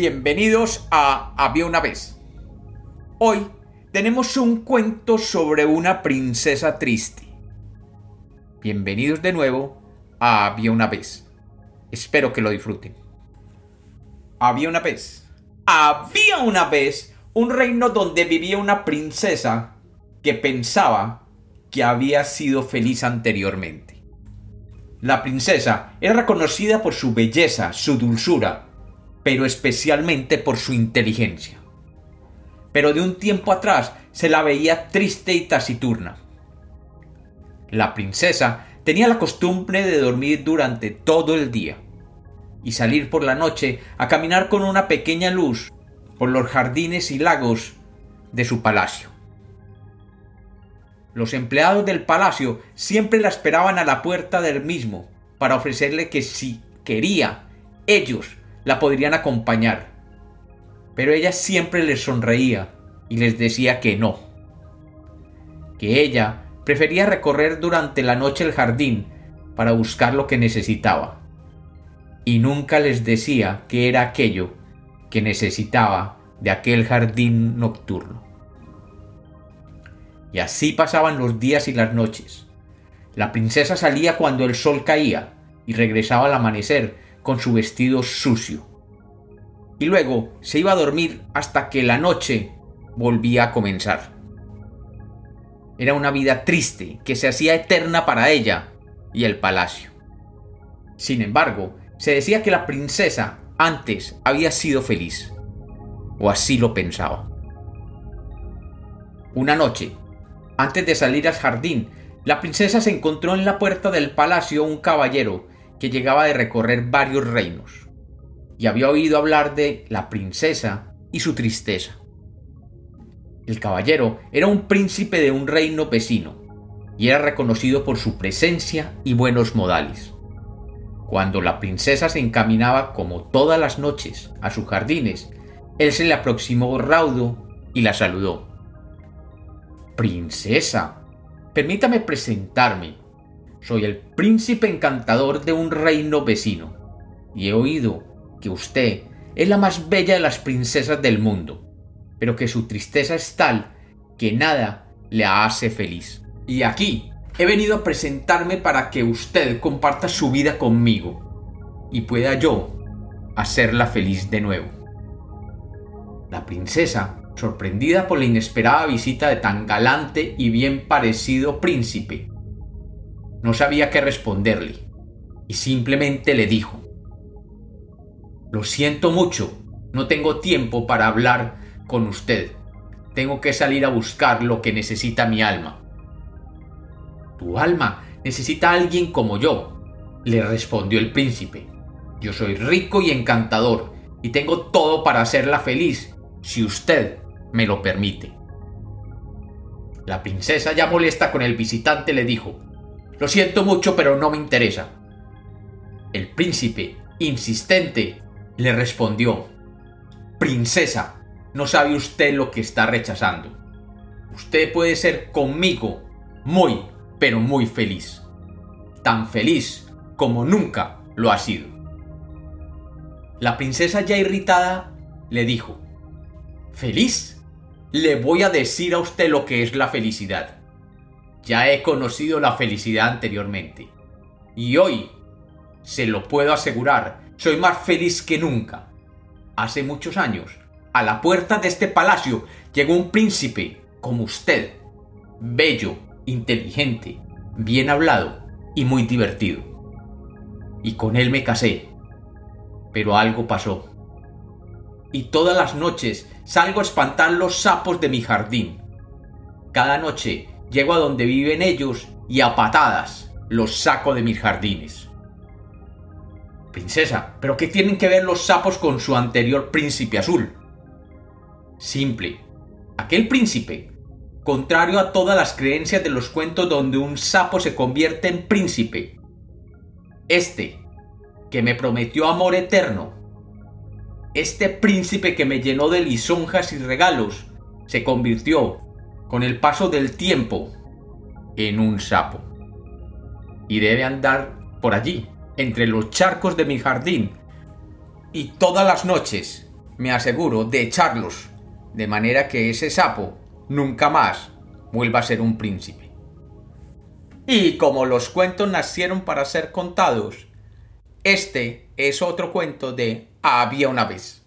Bienvenidos a Había una vez. Hoy tenemos un cuento sobre una princesa triste. Bienvenidos de nuevo a Había una vez. Espero que lo disfruten. Había una vez. Había una vez un reino donde vivía una princesa que pensaba que había sido feliz anteriormente. La princesa era reconocida por su belleza, su dulzura pero especialmente por su inteligencia. Pero de un tiempo atrás se la veía triste y taciturna. La princesa tenía la costumbre de dormir durante todo el día y salir por la noche a caminar con una pequeña luz por los jardines y lagos de su palacio. Los empleados del palacio siempre la esperaban a la puerta del mismo para ofrecerle que si quería, ellos la podrían acompañar. Pero ella siempre les sonreía y les decía que no. Que ella prefería recorrer durante la noche el jardín para buscar lo que necesitaba. Y nunca les decía que era aquello que necesitaba de aquel jardín nocturno. Y así pasaban los días y las noches. La princesa salía cuando el sol caía y regresaba al amanecer con su vestido sucio. Y luego se iba a dormir hasta que la noche volvía a comenzar. Era una vida triste que se hacía eterna para ella y el palacio. Sin embargo, se decía que la princesa antes había sido feliz, o así lo pensaba. Una noche, antes de salir al jardín, la princesa se encontró en la puerta del palacio un caballero que llegaba de recorrer varios reinos, y había oído hablar de la princesa y su tristeza. El caballero era un príncipe de un reino vecino, y era reconocido por su presencia y buenos modales. Cuando la princesa se encaminaba como todas las noches a sus jardines, él se le aproximó raudo y la saludó. Princesa, permítame presentarme, soy el príncipe encantador de un reino vecino, y he oído que usted es la más bella de las princesas del mundo, pero que su tristeza es tal que nada le hace feliz. Y aquí he venido a presentarme para que usted comparta su vida conmigo y pueda yo hacerla feliz de nuevo. La princesa, sorprendida por la inesperada visita de tan galante y bien parecido príncipe, no sabía qué responderle y simplemente le dijo, Lo siento mucho, no tengo tiempo para hablar con usted. Tengo que salir a buscar lo que necesita mi alma. Tu alma necesita a alguien como yo, le respondió el príncipe. Yo soy rico y encantador y tengo todo para hacerla feliz, si usted me lo permite. La princesa, ya molesta con el visitante, le dijo, lo siento mucho, pero no me interesa. El príncipe, insistente, le respondió, Princesa, no sabe usted lo que está rechazando. Usted puede ser conmigo muy, pero muy feliz. Tan feliz como nunca lo ha sido. La princesa ya irritada le dijo, ¿Feliz? Le voy a decir a usted lo que es la felicidad. Ya he conocido la felicidad anteriormente. Y hoy, se lo puedo asegurar, soy más feliz que nunca. Hace muchos años, a la puerta de este palacio llegó un príncipe como usted, bello, inteligente, bien hablado y muy divertido. Y con él me casé. Pero algo pasó. Y todas las noches salgo a espantar los sapos de mi jardín. Cada noche Llego a donde viven ellos y a patadas los saco de mis jardines. Princesa, ¿pero qué tienen que ver los sapos con su anterior príncipe azul? Simple. Aquel príncipe, contrario a todas las creencias de los cuentos donde un sapo se convierte en príncipe, este, que me prometió amor eterno, este príncipe que me llenó de lisonjas y regalos, se convirtió con el paso del tiempo en un sapo. Y debe andar por allí, entre los charcos de mi jardín, y todas las noches me aseguro de echarlos, de manera que ese sapo nunca más vuelva a ser un príncipe. Y como los cuentos nacieron para ser contados, este es otro cuento de Había una vez.